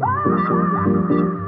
Ah!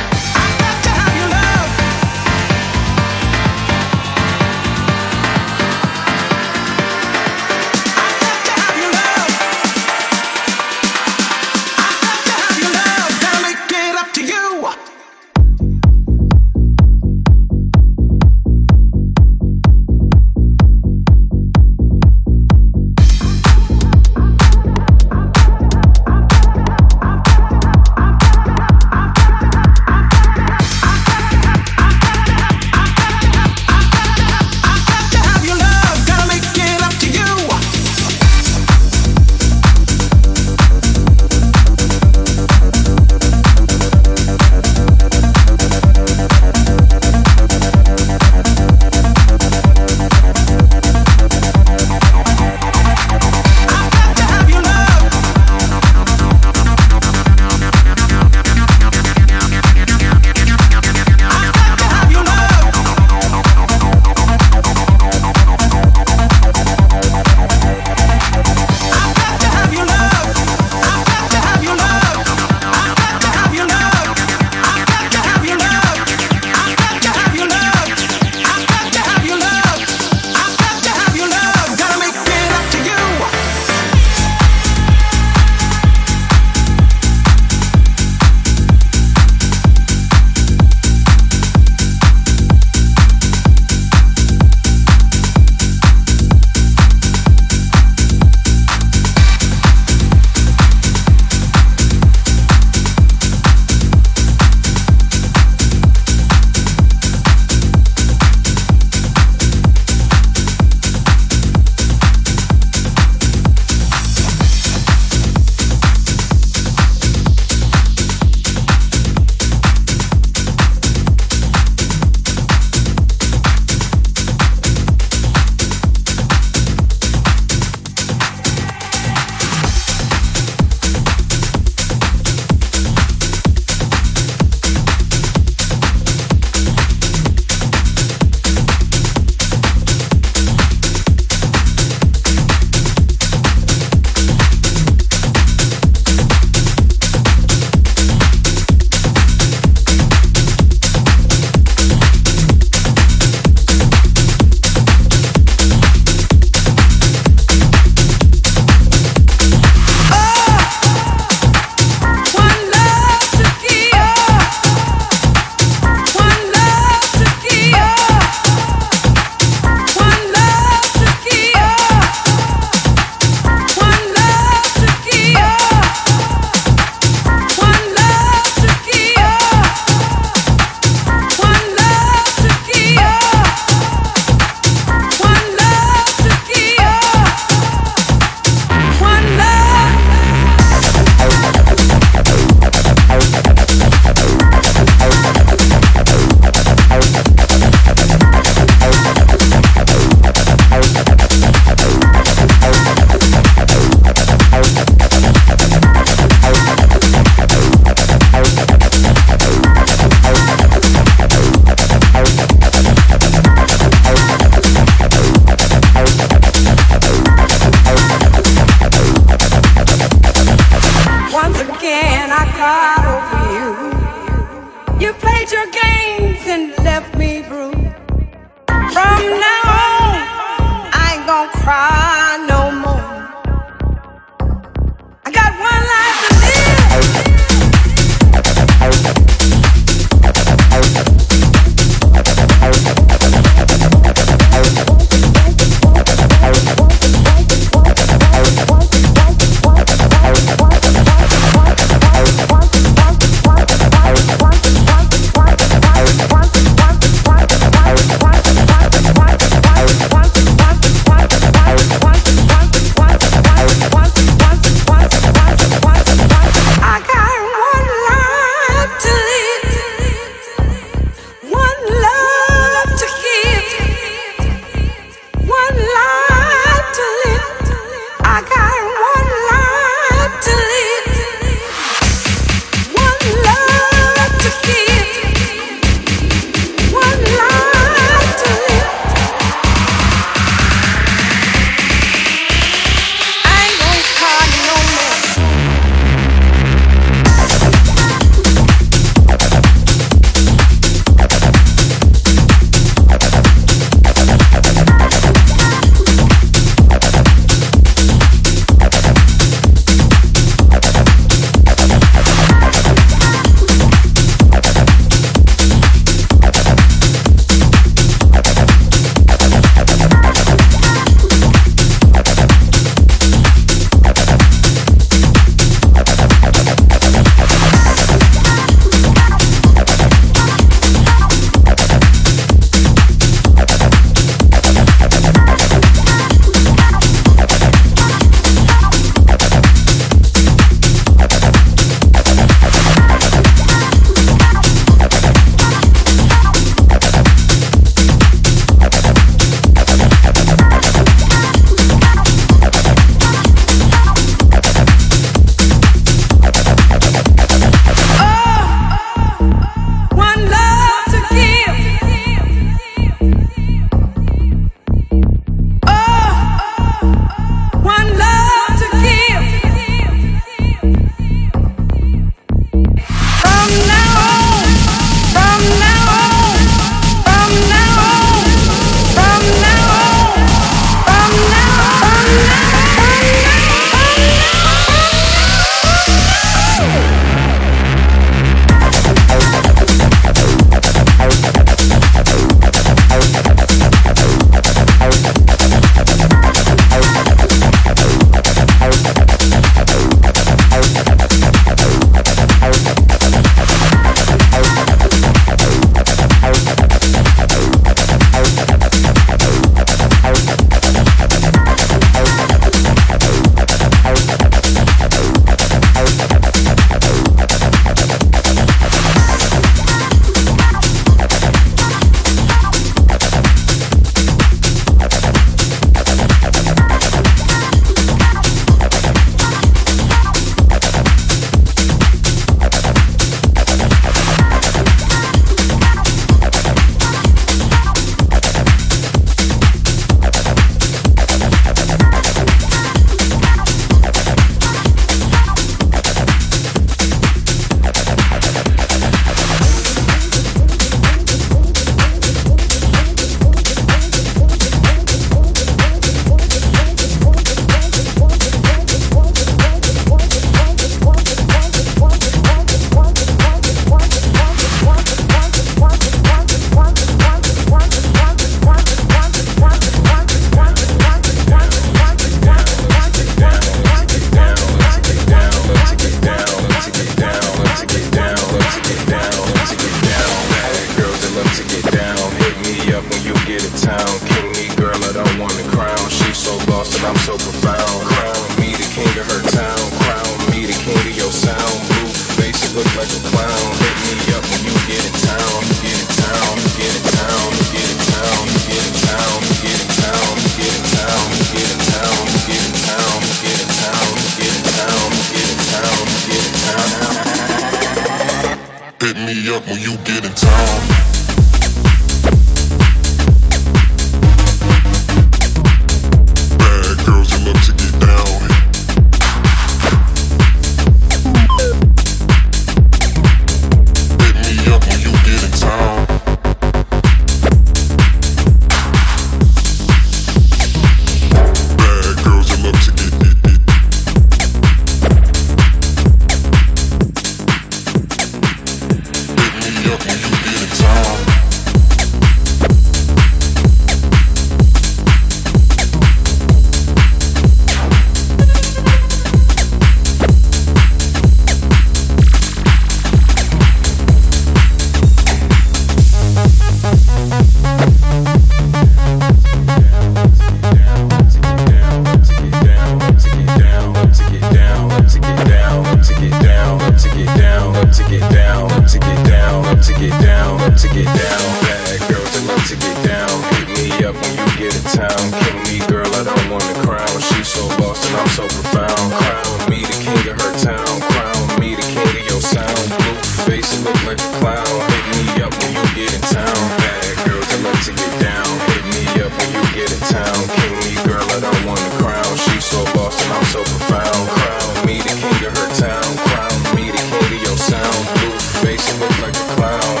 cloud.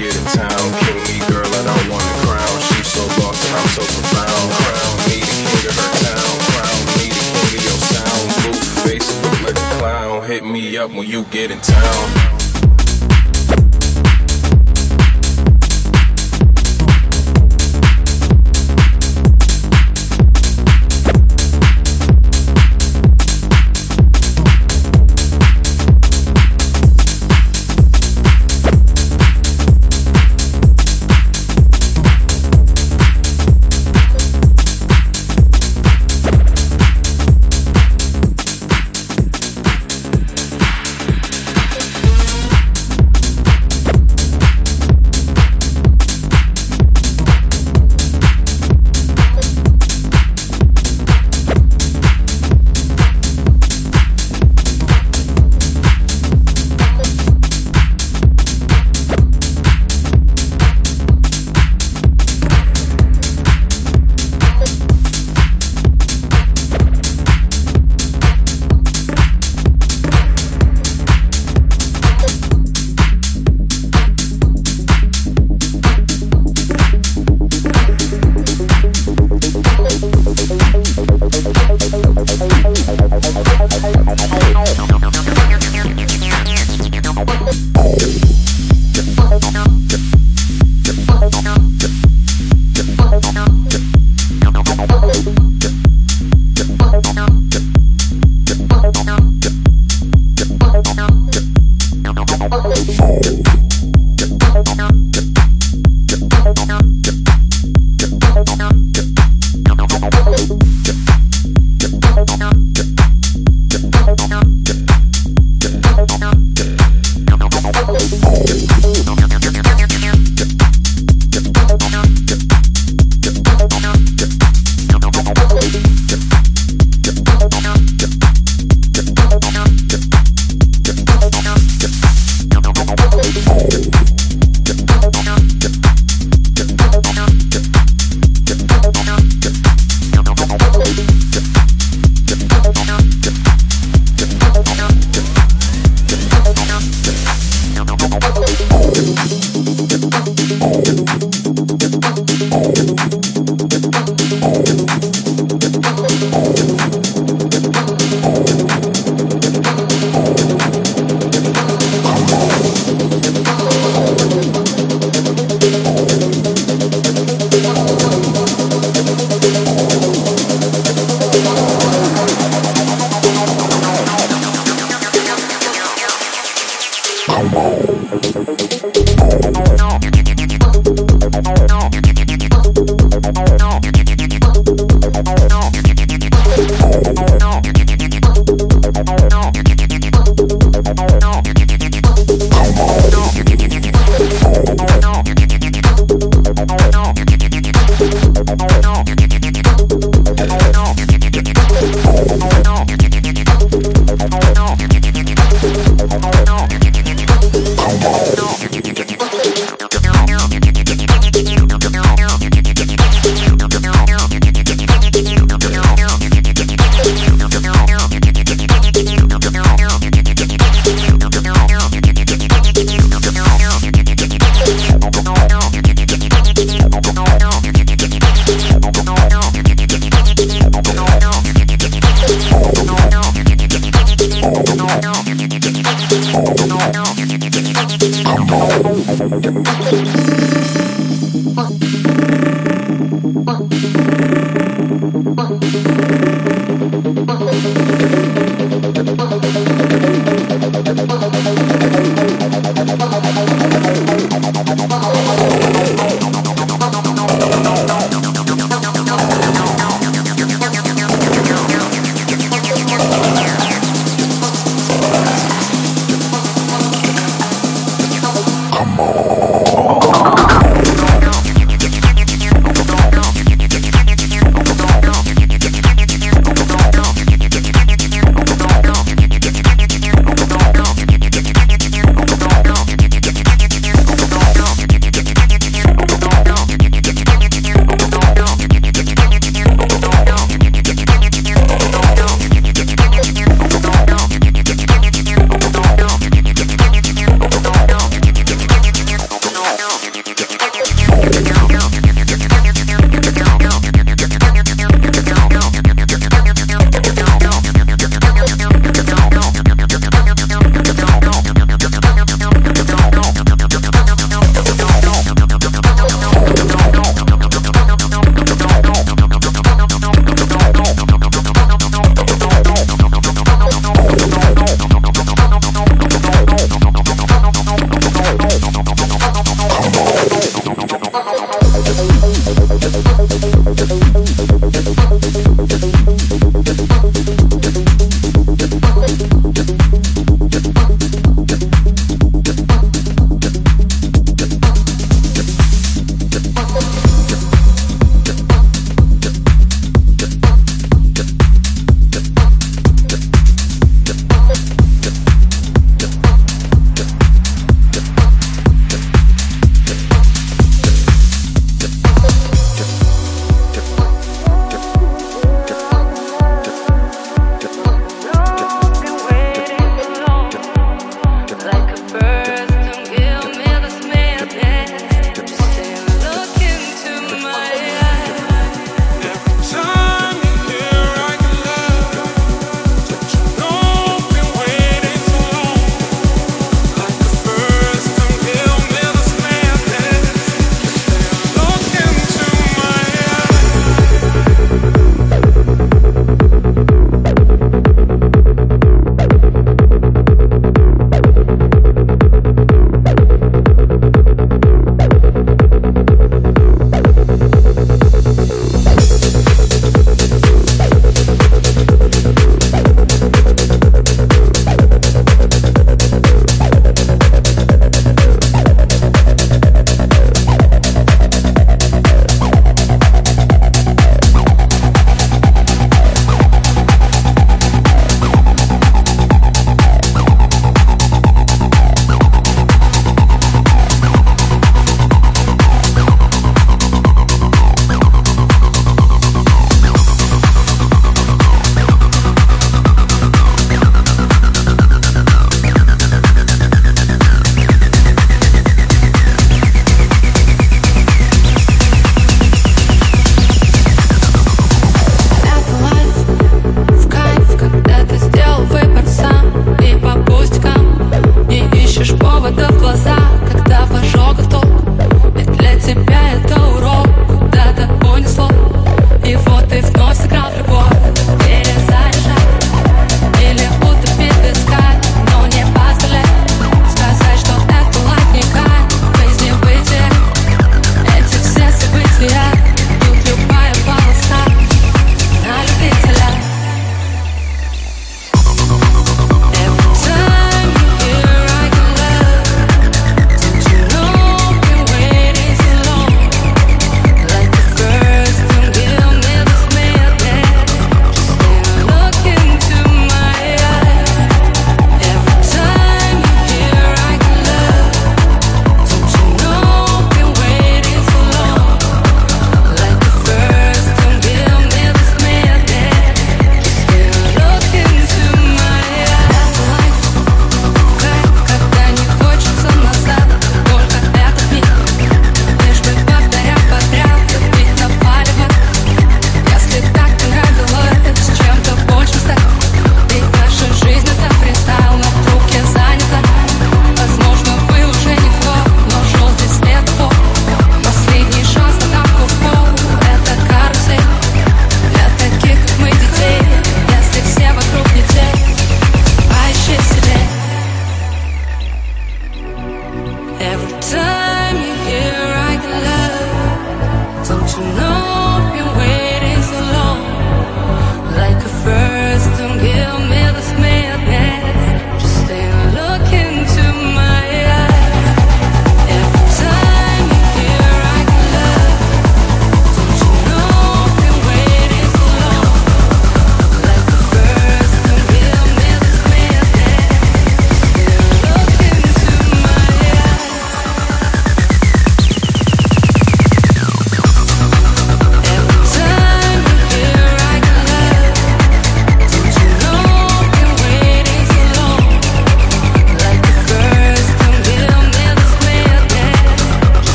get in town. King me, girl, I want a crown. She's so lost and I'm so profound. Crown me, the king of her town. Crown me, the king of your sound. Blue face, look like a clown. Hit me up when you get in town.